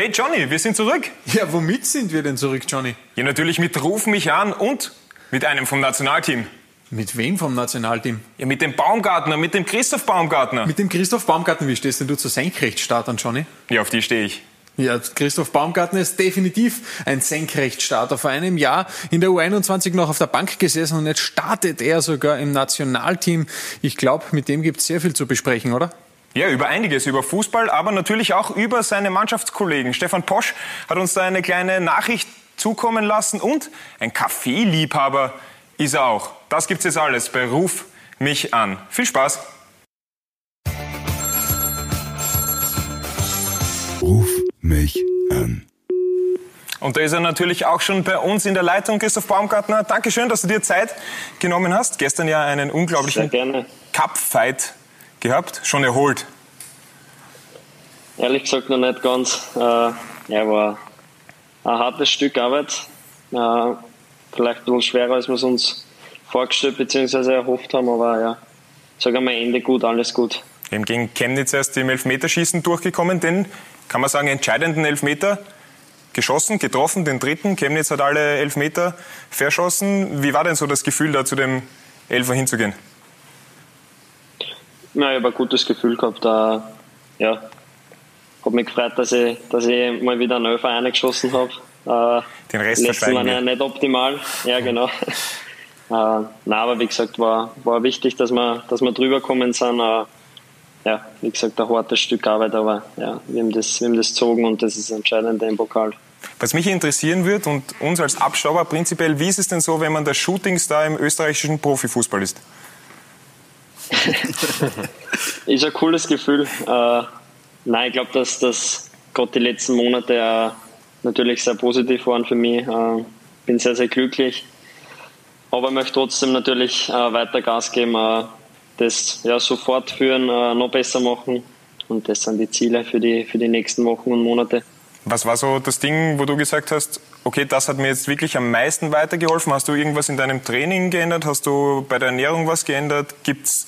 Hey Johnny, wir sind zurück. Ja, womit sind wir denn zurück, Johnny? Ja, natürlich mit Ruf mich an und mit einem vom Nationalteam. Mit wem vom Nationalteam? Ja, mit dem Baumgartner, mit dem Christoph Baumgartner. Mit dem Christoph Baumgartner. Wie stehst denn du zu Senkrechtstartern, Johnny? Ja, auf die stehe ich. Ja, Christoph Baumgartner ist definitiv ein Senkrechtstarter. Vor einem Jahr in der U21 noch auf der Bank gesessen und jetzt startet er sogar im Nationalteam. Ich glaube, mit dem gibt es sehr viel zu besprechen, oder? Ja, über einiges, über Fußball, aber natürlich auch über seine Mannschaftskollegen. Stefan Posch hat uns da eine kleine Nachricht zukommen lassen und ein Kaffeeliebhaber ist er auch. Das gibt's jetzt alles bei Ruf mich an. Viel Spaß! Ruf mich an. Und da ist er natürlich auch schon bei uns in der Leitung, Christoph Baumgartner. Dankeschön, dass du dir Zeit genommen hast. Gestern ja einen unglaublichen Cup-Fight gehabt? Schon erholt? Ehrlich gesagt noch nicht ganz. Äh, ja, war ein hartes Stück Arbeit. Äh, vielleicht ein bisschen schwerer, als wir es uns vorgestellt bzw. erhofft haben, aber ja, sagen wir Ende gut, alles gut. Eben gegen Chemnitz erst im Elfmeterschießen durchgekommen, den, kann man sagen, entscheidenden Elfmeter geschossen, getroffen, den dritten. Chemnitz hat alle Elfmeter verschossen. Wie war denn so das Gefühl, da zu dem Elfer hinzugehen? Ja, ich habe ein gutes Gefühl gehabt. Äh, ja, habe mich gefreut, dass ich, dass ich mal wieder einen Elfer eingeschossen habe. Äh, Den Rest Letzten waren ja nicht optimal. Ja, genau. äh, nein, aber wie gesagt, war, war wichtig, dass wir, dass wir drüber gekommen sind. Äh, ja, wie gesagt, ein hartes Stück Arbeit, aber ja, wir haben das, wir haben das gezogen und das ist entscheidend im Pokal. Was mich interessieren wird und uns als Abschauer prinzipiell, wie ist es denn so, wenn man der Shootingstar im österreichischen Profifußball ist? ist ein cooles Gefühl. Äh, nein, ich glaube, dass das gerade die letzten Monate äh, natürlich sehr positiv waren für mich. Äh, bin sehr, sehr glücklich. Aber möchte trotzdem natürlich äh, weiter Gas geben, äh, das ja, so fortführen, äh, noch besser machen. Und das sind die Ziele für die, für die nächsten Wochen und Monate. Was war so das Ding, wo du gesagt hast, okay, das hat mir jetzt wirklich am meisten weitergeholfen? Hast du irgendwas in deinem Training geändert? Hast du bei der Ernährung was geändert? Gibt es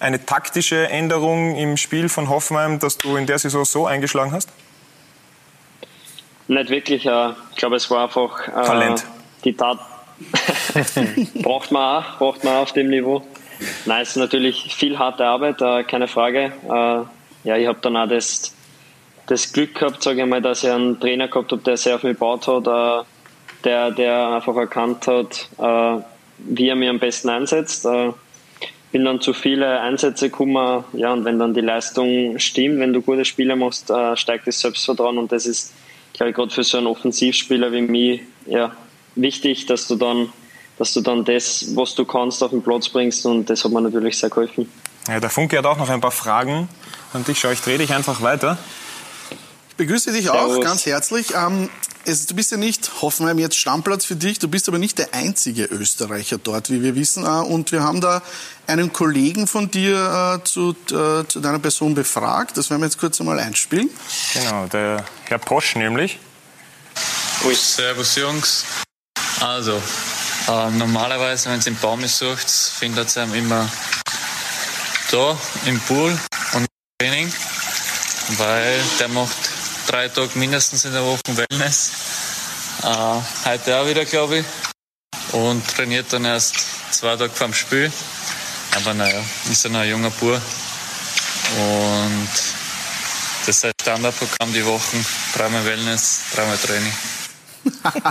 eine taktische Änderung im Spiel von Hoffenheim, dass du in der Saison so eingeschlagen hast? Nicht wirklich. Äh, ich glaube, es war einfach äh, Talent. Die Tat braucht man auch, braucht man auch auf dem Niveau. Nein, es ist natürlich viel harte Arbeit, äh, keine Frage. Ja, ich habe dann auch das, das Glück gehabt, sage ich mal, dass ich einen Trainer gehabt habe, der sehr auf mich gebaut hat, der, der einfach erkannt hat, wie er mich am besten einsetzt bin dann zu viele Einsätze gekommen, ja, und wenn dann die Leistung stimmt, wenn du gute Spiele machst, äh, steigt das Selbstvertrauen und das ist, glaube ich, gerade für so einen Offensivspieler wie mich, ja, wichtig, dass du dann, dass du dann das, was du kannst, auf den Platz bringst und das hat mir natürlich sehr geholfen. Ja, der Funke hat auch noch ein paar Fragen und dich. Schau, ich drehe dich einfach weiter. Ich begrüße dich Servus. auch ganz herzlich. Ähm, es, du bist ja nicht Hoffenheim jetzt Stammplatz für dich, du bist aber nicht der einzige Österreicher dort, wie wir wissen. Äh, und wir haben da einen Kollegen von dir äh, zu, äh, zu deiner Person befragt. Das werden wir jetzt kurz einmal einspielen. Genau, der Herr Posch nämlich. Ui. Servus Jungs. Also, äh, normalerweise, wenn es im Baum sucht, findet ihr ihn immer da im Pool und im Training, weil der macht drei Tage mindestens in der Woche Wellness. Äh, heute auch wieder, glaube ich. Und trainiert dann erst zwei Tage vorm Spiel. Aber naja, ist ja noch ein junger Bub. Und das ist ein Standardprogramm die Wochen. Dreimal Wellness, dreimal Training.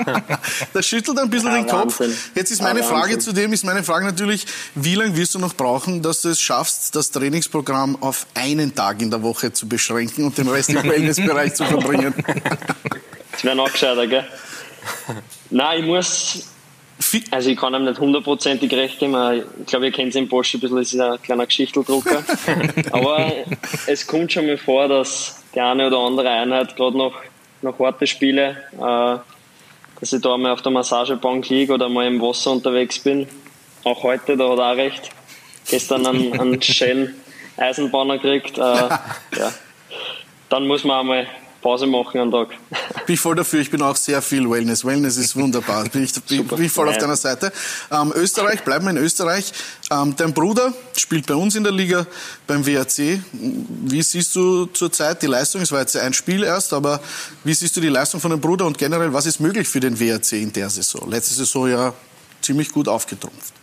das schüttelt ein bisschen ja, den Kopf. Jetzt ist meine ja, Frage zu dem, ist meine Frage natürlich, wie lange wirst du noch brauchen, dass du es schaffst, das Trainingsprogramm auf einen Tag in der Woche zu beschränken und den Rest im Wellnessbereich zu verbringen? Das wäre noch gescheiter, gell? Nein, ich muss, also ich kann ihm nicht hundertprozentig recht geben. Ich glaube, ihr kennt es im Porsche ein bisschen, das ist ein kleiner Geschichteldrucker. Aber es kommt schon mal vor, dass die eine oder andere Einheit gerade noch, noch harte Spiele äh, dass ich da mal auf der Massagebank liege oder mal im Wasser unterwegs bin. Auch heute, da hat er auch recht. Gestern einen, einen schönen Eisenbahner gekriegt. Äh, ja. Dann muss man einmal Pause machen am Tag. Bin ich voll dafür, ich bin auch sehr viel Wellness. Wellness ist wunderbar. Bin ich, bin, bin ich voll auf deiner Seite. Ähm, Österreich, bleiben wir in Österreich. Ähm, dein Bruder spielt bei uns in der Liga beim WAC. Wie siehst du zurzeit die Leistung? Es war jetzt ein Spiel erst, aber wie siehst du die Leistung von deinem Bruder und generell, was ist möglich für den WAC in der Saison? Letzte Saison ja ziemlich gut aufgetrumpft.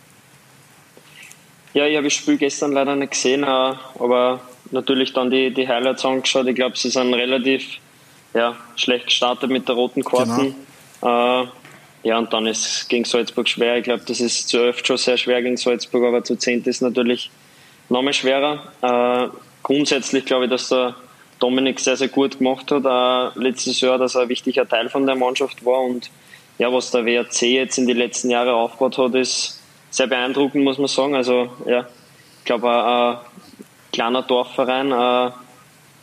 Ja, ich habe das Spiel gestern leider nicht gesehen, äh, aber natürlich dann die, die Highlights angeschaut. Ich glaube, sie sind relativ ja, schlecht gestartet mit der roten Karten. Genau. Äh, ja, und dann ist es gegen Salzburg schwer. Ich glaube, das ist zu elf schon sehr schwer gegen Salzburg, aber zu zehn ist natürlich noch mal schwerer. Äh, grundsätzlich glaube ich, dass der Dominik sehr, sehr gut gemacht hat. Äh, letztes Jahr, dass er ein wichtiger Teil von der Mannschaft war. Und ja, was der WRC jetzt in die letzten Jahre aufgebaut hat, ist sehr beeindruckend, muss man sagen. Also, ja, ich glaube, ein, kleiner Dorfverein, äh,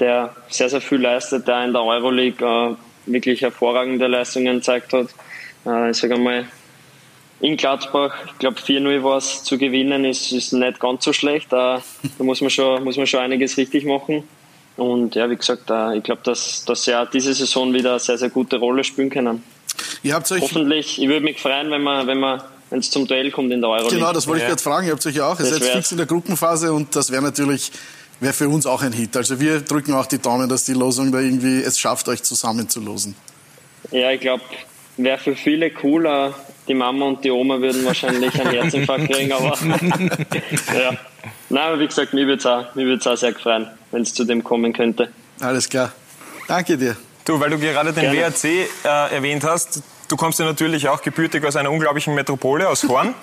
der sehr, sehr viel leistet, der in der Euroleague äh, wirklich hervorragende Leistungen gezeigt hat. Äh, ich sage einmal, in Gladbach, ich glaube 4-0 war es zu gewinnen, ist, ist nicht ganz so schlecht. da muss man, schon, muss man schon einiges richtig machen. Und ja, wie gesagt, ich glaube, dass, dass sie auch diese Saison wieder eine sehr, sehr gute Rolle spielen können. Ihr habt euch Hoffentlich, ich würde mich freuen, wenn man, wenn man wenn es zum Duell kommt in der Euroleague. Genau, das wollte ich gerade fragen. Ihr habt euch ja auch, ihr seid fix in der Gruppenphase und das wäre natürlich wäre für uns auch ein Hit. Also wir drücken auch die Daumen, dass die Losung da irgendwie es schafft, euch zusammen zu losen. Ja, ich glaube, wäre für viele cooler. Die Mama und die Oma würden wahrscheinlich einen Herzinfarkt kriegen, aber ja. Nein, aber wie gesagt, mich würde es auch, auch sehr freuen, wenn es zu dem kommen könnte. Alles klar. Danke dir. Du, weil du gerade den Gerne. WRC äh, erwähnt hast, Du kommst ja natürlich auch gebürtig aus einer unglaublichen Metropole, aus Horn.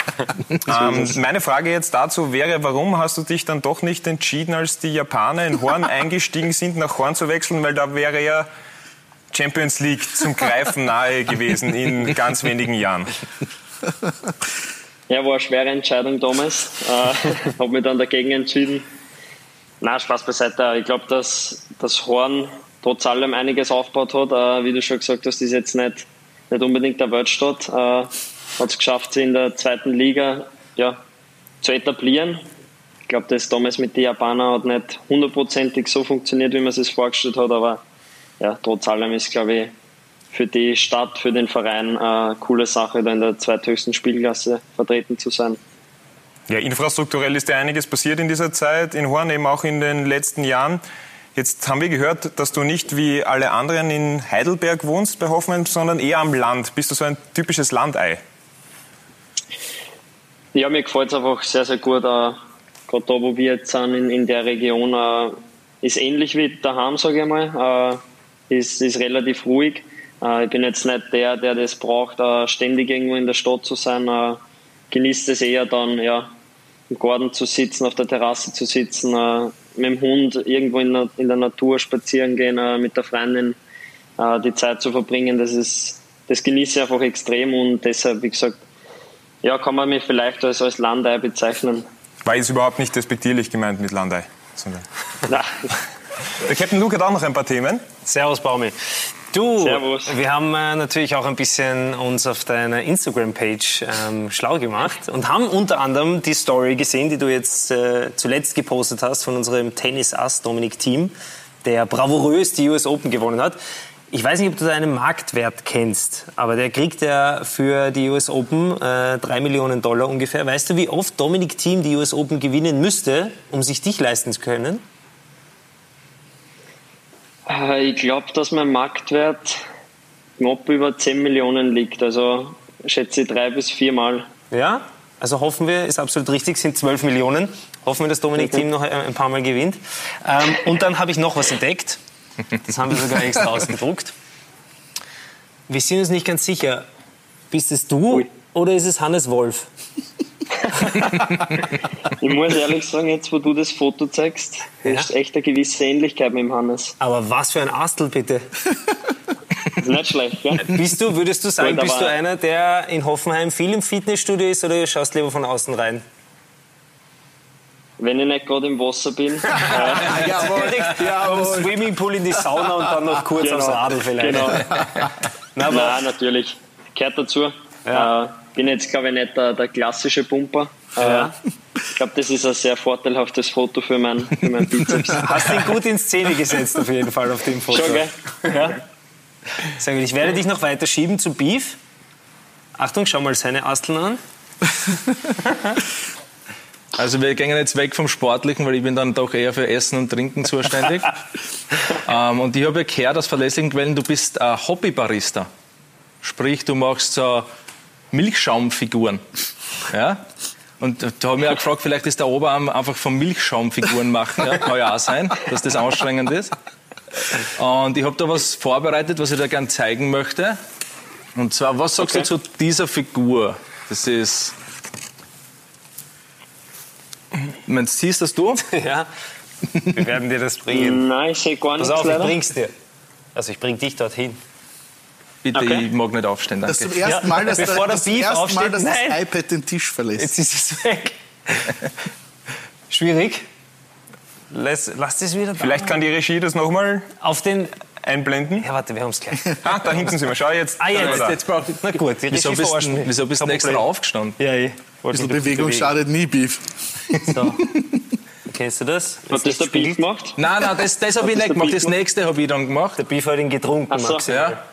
ähm, meine Frage jetzt dazu wäre, warum hast du dich dann doch nicht entschieden, als die Japaner in Horn eingestiegen sind, nach Horn zu wechseln? Weil da wäre ja Champions League zum Greifen nahe gewesen in ganz wenigen Jahren. Ja, war eine schwere Entscheidung damals. Äh, habe mich dann dagegen entschieden. Na, Spaß beiseite. Ich glaube, dass das Horn trotz allem einiges aufgebaut hat. Äh, wie du schon gesagt hast, ist jetzt nicht nicht unbedingt der Weltstadt, äh, hat es geschafft, sie in der zweiten Liga ja, zu etablieren. Ich glaube, das damals mit den Japanern hat nicht hundertprozentig so funktioniert, wie man es sich vorgestellt hat, aber ja, trotz allem ist, glaube ich, für die Stadt, für den Verein eine coole Sache, da in der zweithöchsten Spielklasse vertreten zu sein. Ja, infrastrukturell ist ja einiges passiert in dieser Zeit, in Horn eben auch in den letzten Jahren. Jetzt haben wir gehört, dass du nicht wie alle anderen in Heidelberg wohnst bei Hoffmann, sondern eher am Land. Bist du so ein typisches Landei? Ja, mir gefällt es einfach sehr, sehr gut. Äh, Gerade da, wo wir jetzt sind, in, in der Region, äh, ist ähnlich wie daheim, sage ich mal. Äh, ist, ist relativ ruhig. Ich bin jetzt nicht der, der das braucht, ständig irgendwo in der Stadt zu sein. Genießt es eher dann, ja, im Garten zu sitzen, auf der Terrasse zu sitzen, mit dem Hund irgendwo in der, in der Natur spazieren gehen, äh, mit der Freundin äh, die Zeit zu verbringen, das ist, das genieße ich einfach extrem und deshalb, wie gesagt, ja, kann man mich vielleicht als, als Landei bezeichnen. War jetzt überhaupt nicht despektierlich gemeint mit Landei, sondern. Nein. Der Captain Luke hat auch noch ein paar Themen. Servus, Baumi. Du, Servus. wir haben äh, natürlich auch ein bisschen uns auf deiner Instagram-Page ähm, schlau gemacht und haben unter anderem die Story gesehen, die du jetzt äh, zuletzt gepostet hast von unserem Tennis-Ass Dominik Thiem, der bravourös die US Open gewonnen hat. Ich weiß nicht, ob du deinen Marktwert kennst, aber der kriegt ja für die US Open äh, 3 Millionen Dollar ungefähr. Weißt du, wie oft Dominik Thiem die US Open gewinnen müsste, um sich dich leisten zu können? Äh, ich glaube, dass mein Marktwert knapp über 10 Millionen liegt. Also schätze ich drei bis viermal. Ja, also hoffen wir, ist absolut richtig, sind 12 Millionen. Hoffen wir, dass Dominik Team noch ein paar Mal gewinnt. Ähm, und dann habe ich noch was entdeckt. Das haben wir sogar extra ausgedruckt. Wir sind uns nicht ganz sicher. Bist es du Ui. oder ist es Hannes Wolf? ich muss ehrlich sagen, jetzt wo du das Foto zeigst, ja? ist echt eine gewisse Ähnlichkeit mit dem Hannes. Aber was für ein Astel bitte. ist nicht schlecht, gell? Bist du, würdest du sagen, bist du einer, der in Hoffenheim viel im Fitnessstudio ist oder schaust lieber von außen rein? Wenn ich nicht gerade im Wasser bin. äh, jawohl, jawohl. Vom Swimmingpool in die Sauna und dann noch kurz genau, aufs Radl vielleicht. Genau. Nein, natürlich. Gehört dazu. Ja. Äh, bin jetzt, glaube ich, nicht der, der klassische Pumper. Ja. Ich glaube, das ist ein sehr vorteilhaftes Foto für meinen für mein Bizeps. Hast ihn gut in Szene gesetzt, auf jeden Fall, auf dem Foto. Schon, gell? Ja. Sehr gut. Ich werde dich noch weiter schieben zu Beef. Achtung, schau mal seine Asteln an. Also wir gehen jetzt weg vom Sportlichen, weil ich bin dann doch eher für Essen und Trinken zuständig. ähm, und ich habe ja gehört aus verlässlichen Quellen, du bist ein Hobbybarista. Sprich, du machst so Milchschaumfiguren. Ja? Und da habe ich auch gefragt, vielleicht ist der Oberarm einfach von Milchschaumfiguren machen. Ja? Kann ja auch sein, dass das anstrengend ist. Und ich habe da was vorbereitet, was ich dir gerne zeigen möchte. Und zwar, was sagst okay. du zu dieser Figur? Das ist man, siehst das du? ja. Wir werden dir das bringen. Nein, ich sehe gar nichts. Pass auf, ich bring's dir. Also ich bring dich dorthin. Bitte, okay. ich mag nicht aufstehen, danke. Das ist zum ersten Mal, dass, Bevor das, das, erste aufsteht, Mal, dass das iPad den Tisch verlässt. Jetzt ist es weg. Schwierig. Lass, lass das wieder da. Vielleicht kann die Regie das nochmal auf den einblenden. Ja, warte, wir haben es gleich. ah, da hinten sind wir. Schau jetzt. Ah, jetzt, jetzt braucht Na gut, die wieso bist, wieso bist du extra aufgestanden? Ja, ich Ein bisschen Bewegung schadet nie, Beef. So. Kennst du das? das Hat das der Beef gemacht? Nein, nein, das, das habe ich nicht gemacht. Das nächste habe ich dann gemacht. Der Beef hat ihn getrunken, so. Max. Ja.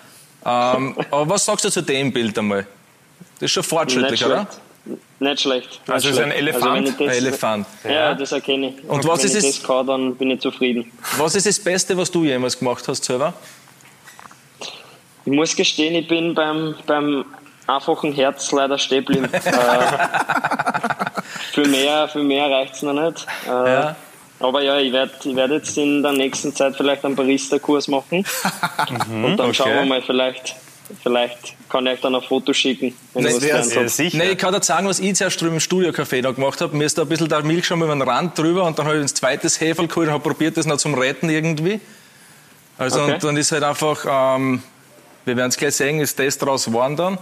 Ähm, aber was sagst du zu dem Bild einmal? Das ist schon fortschrittlich, nicht oder? Nicht schlecht. Nicht also schlecht. ist ein Elefant? Also ein Elefant. Ja, ja, das erkenne ich. Und was wenn ist ich es, das kann, dann bin ich zufrieden. Was ist das Beste, was du jemals gemacht hast selber? Ich muss gestehen, ich bin beim, beim einfachen Herz leider stehen geblieben. äh, für mehr, für mehr reicht es noch nicht. Äh, ja. Aber ja, ich werde ich werd jetzt in der nächsten Zeit vielleicht einen Barista-Kurs machen. Mhm, und dann okay. schauen wir mal, vielleicht, vielleicht kann ich euch dann ein Foto schicken. Wenn ja, sicher. Nee, ich kann dir sagen, was ich zuerst drüben im Studio-Café da gemacht habe. Mir ist da ein bisschen der Milch schon über den Rand drüber und dann habe ich ein zweites Hefe geholt und habe probiert, das noch zum Retten irgendwie. Also okay. und dann ist halt einfach, ähm, wir werden es gleich sehen, ist das draus geworden dann.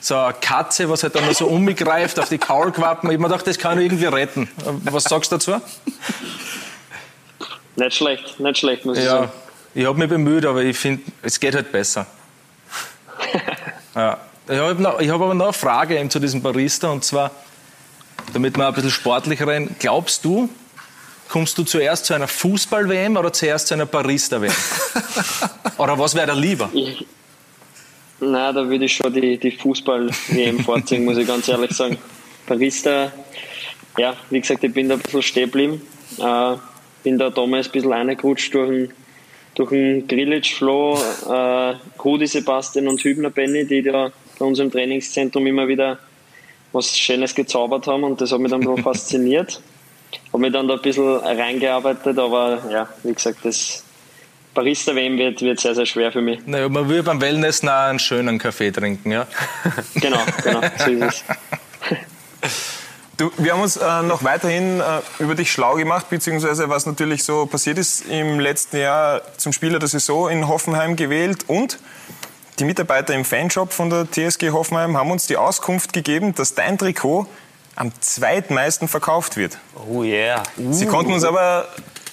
So eine Katze, was halt dann so umgreift auf die Kaulquappen. Ich habe mir gedacht, das kann ich irgendwie retten. Was sagst du dazu? Nicht schlecht, nicht schlecht, muss ja, ich sagen. Ich habe mich bemüht, aber ich finde, es geht halt besser. ja. Ich habe hab aber noch eine Frage eben zu diesem Barista und zwar, damit wir ein bisschen sportlicher rein. Glaubst du, kommst du zuerst zu einer Fußball-WM oder zuerst zu einer Barista-WM? oder was wäre da lieber? Ich, Nein, da würde ich schon die, die Fußball-WM vorziehen, muss ich ganz ehrlich sagen. Barista, ja, wie gesagt, ich bin da ein bisschen stehen geblieben. Äh, bin da damals ein bisschen reingerutscht durch den, durch den Grillage Flo, äh, Rudi Sebastian und Hübner Benny, die da bei uns im Trainingszentrum immer wieder was Schönes gezaubert haben und das hat mich dann bisschen fasziniert. Habe mich dann da ein bisschen reingearbeitet, aber ja, wie gesagt, das Barista-WM wird, wird sehr, sehr schwer für mich. Naja, man will beim Wellness noch einen schönen Kaffee trinken, ja? genau, genau, so ist es. Du, wir haben uns äh, noch weiterhin äh, über dich schlau gemacht, beziehungsweise was natürlich so passiert ist im letzten Jahr zum Spieler der Saison in Hoffenheim gewählt und die Mitarbeiter im Fanshop von der TSG Hoffenheim haben uns die Auskunft gegeben, dass dein Trikot am zweitmeisten verkauft wird. Oh yeah. Uh. Sie konnten uns aber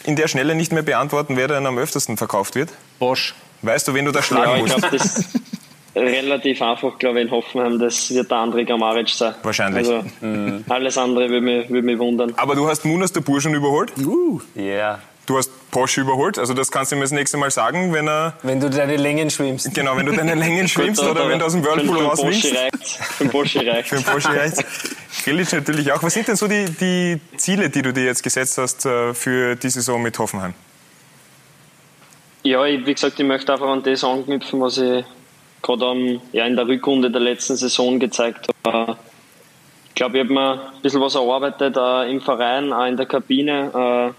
in der Schnelle nicht mehr beantworten, wer denn am öftesten verkauft wird? Bosch. Weißt du, wen du da schlagen ja, musst? Relativ einfach, glaube ich, in Hoffenheim. Das wird der André Gamaric sein. Wahrscheinlich. Also, mhm. Alles andere würde mich, würde mich wundern. Aber du hast Munas der Burschen überholt? Uh. Yeah. Du hast Porsche überholt, also das kannst du mir das nächste Mal sagen, wenn er... Wenn du deine Längen schwimmst. Genau, wenn du deine Längen schwimmst Gut, oder wenn du aus dem Whirlpool rauswinkst. Für den Porsche reicht Für den Porsche reicht Grillitsch natürlich auch. Was sind denn so die, die Ziele, die du dir jetzt gesetzt hast äh, für die Saison mit Hoffenheim? Ja, ich, wie gesagt, ich möchte einfach an das anknüpfen, was ich gerade ja, in der Rückrunde der letzten Saison gezeigt habe. Ich glaube, ich habe mir ein bisschen was erarbeitet äh, im Verein, auch in der Kabine. Äh,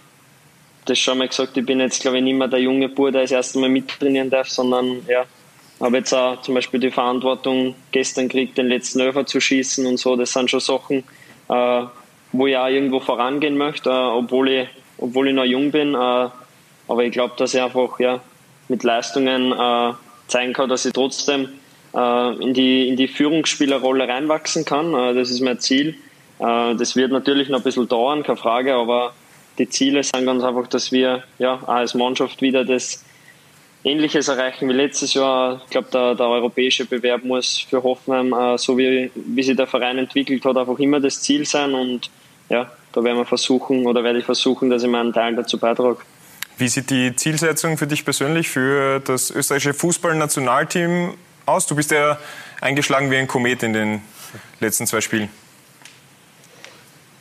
das schon mal gesagt, ich bin jetzt, glaube ich, nicht mehr der junge Bub, der das erste Mal mittrainieren darf, sondern ja, habe jetzt auch zum Beispiel die Verantwortung gestern gekriegt, den letzten Öfer zu schießen und so. Das sind schon Sachen, äh, wo ich auch irgendwo vorangehen möchte, äh, obwohl, ich, obwohl ich noch jung bin. Äh, aber ich glaube, dass ich einfach ja, mit Leistungen äh, zeigen kann, dass ich trotzdem äh, in, die, in die Führungsspielerrolle reinwachsen kann. Äh, das ist mein Ziel. Äh, das wird natürlich noch ein bisschen dauern, keine Frage, aber die Ziele sind ganz einfach, dass wir ja, als Mannschaft wieder das, Ähnliches erreichen wie letztes Jahr. Ich glaube, der, der, europäische Bewerb muss für Hoffenheim, so wie, wie sich der Verein entwickelt hat, einfach immer das Ziel sein. Und ja, da werden wir versuchen oder werde ich versuchen, dass ich meinen Teil dazu beitrage. Wie sieht die Zielsetzung für dich persönlich für das österreichische Fußballnationalteam aus? Du bist ja eingeschlagen wie ein Komet in den letzten zwei Spielen.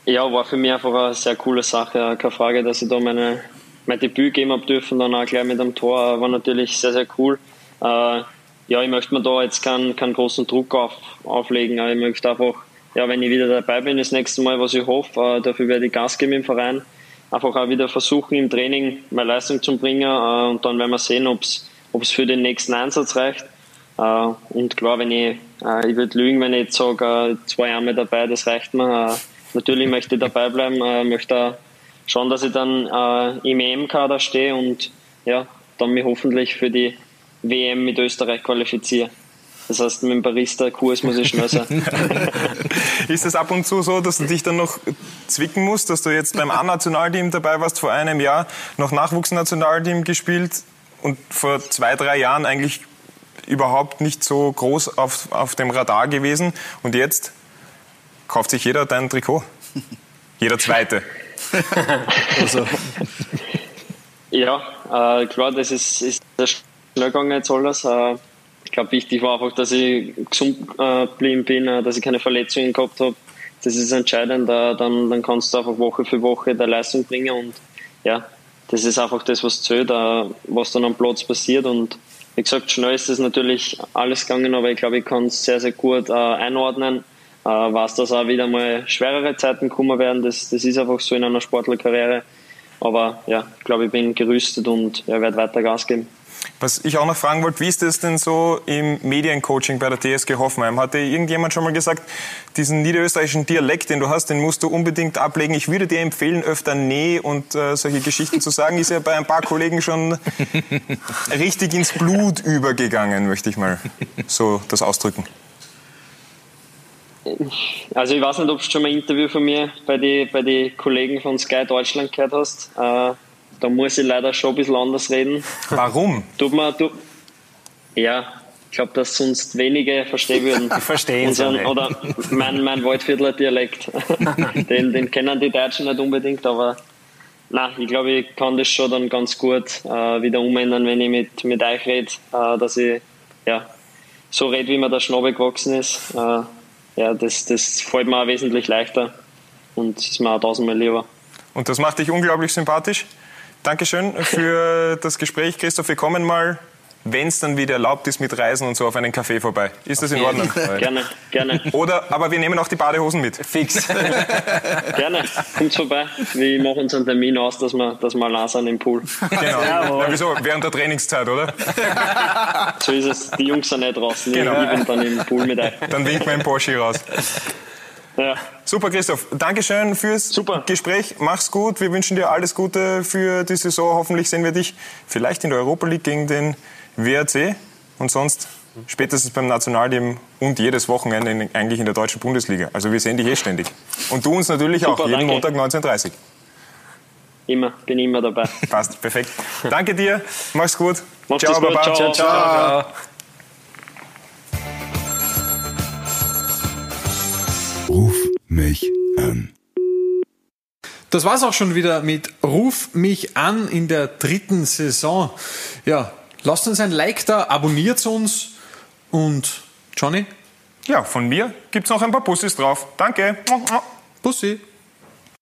Ja, war für mich einfach eine sehr coole Sache. Keine Frage, dass ich da meine, mein Debüt geben habe dürfen, dann auch gleich mit dem Tor, war natürlich sehr, sehr cool. Äh, ja, ich möchte mir da jetzt keinen, keinen großen Druck auf, auflegen, ich möchte einfach, ja, wenn ich wieder dabei bin, das nächste Mal, was ich hoffe, äh, dafür werde ich Gas geben im Verein. Einfach auch wieder versuchen, im Training meine Leistung zu bringen äh, und dann werden wir sehen, ob es für den nächsten Einsatz reicht. Äh, und klar, wenn ich, äh, ich würde lügen, wenn ich jetzt sage, äh, zwei Jahre dabei, das reicht mir. Äh, natürlich möchte ich dabei bleiben, äh, möchte schauen, dass ich dann im EM-Kader stehe und ja, dann mich hoffentlich für die WM mit Österreich qualifiziere. Das heißt, mit dem Barista-Kurs muss ich schnell sein. ist es ab und zu so, dass du dich dann noch zwicken musst, dass du jetzt beim A-Nationalteam dabei warst vor einem Jahr, noch Nachwuchsnationalteam gespielt und vor zwei, drei Jahren eigentlich überhaupt nicht so groß auf, auf dem Radar gewesen und jetzt kauft sich jeder dein Trikot. Jeder Zweite. also. Ja, äh, klar, das ist, ist sehr schnell gegangen jetzt alles. Äh, glaube, wichtig war einfach, dass ich gesund äh, geblieben bin, äh, dass ich keine Verletzungen gehabt habe. Das ist entscheidend. Äh, dann, dann kannst du einfach Woche für Woche der Leistung bringen und ja, das ist einfach das, was zählt, äh, was dann am Platz passiert und wie gesagt, schnell ist das natürlich alles gegangen, aber ich glaube, ich kann es sehr, sehr gut einordnen weiß, dass auch wieder mal schwerere Zeiten kommen werden. Das, das ist einfach so in einer Sportlerkarriere. Aber ja, ich glaube, ich bin gerüstet und ja, werde weiter Gas geben. Was ich auch noch fragen wollte, wie ist das denn so im Mediencoaching bei der TSG Hoffenheim? Hatte irgendjemand schon mal gesagt, diesen niederösterreichischen Dialekt, den du hast, den musst du unbedingt ablegen. Ich würde dir empfehlen, öfter Nee und äh, solche Geschichten zu sagen. Ist ja bei ein paar Kollegen schon richtig ins Blut übergegangen, möchte ich mal so das ausdrücken. Also ich weiß nicht, ob du schon mal ein Interview von mir bei den bei die Kollegen von Sky Deutschland gehört hast. Äh, da muss ich leider schon ein bisschen anders reden. Warum? Tut man, tut, ja, ich glaube, dass sonst wenige verstehen würden. Verstehen Unseren, Oder mein, mein Waldviertler Dialekt. den, den kennen die Deutschen nicht unbedingt, aber nein, ich glaube, ich kann das schon dann ganz gut äh, wieder umändern, wenn ich mit, mit euch rede, äh, dass ich ja, so rede, wie mir der Schnabel gewachsen ist. Äh, ja, das, das fällt mir auch wesentlich leichter und ist mir auch tausendmal lieber. Und das macht dich unglaublich sympathisch. Dankeschön für das Gespräch, Christoph. Wir kommen mal, wenn es dann wieder erlaubt ist, mit Reisen und so auf einen Café vorbei. Ist das in Ordnung? gerne, gerne. Oder, aber wir nehmen auch die Badehosen mit. Fix. gerne, kommt vorbei. Wir machen uns einen Termin aus, dass wir, dass wir allein sind im Pool. Genau. Ja, wieso? Während der Trainingszeit, oder? So ist es. Die Jungs sind nicht draußen. Genau. Ich bin dann im Pool mit euch. Dann winkt mein Porsche raus. Ja. Super, Christoph. Dankeschön fürs Super. Gespräch. Mach's gut. Wir wünschen dir alles Gute für die Saison. Hoffentlich sehen wir dich vielleicht in der Europa League gegen den WRC und sonst spätestens beim Nationalteam und jedes Wochenende eigentlich in der deutschen Bundesliga. Also wir sehen dich eh ständig. Und du uns natürlich Super, auch, jeden danke. Montag 19.30 Immer, bin immer dabei. Passt, perfekt. Danke dir, mach's gut. Mach's ciao, Baba. Ciao, ciao. ciao. Ruf mich an. Das war's auch schon wieder mit Ruf mich an in der dritten Saison. Ja, lasst uns ein Like da, abonniert uns und Johnny? Ja, von mir gibt's noch ein paar Bussis drauf. Danke. Bussi.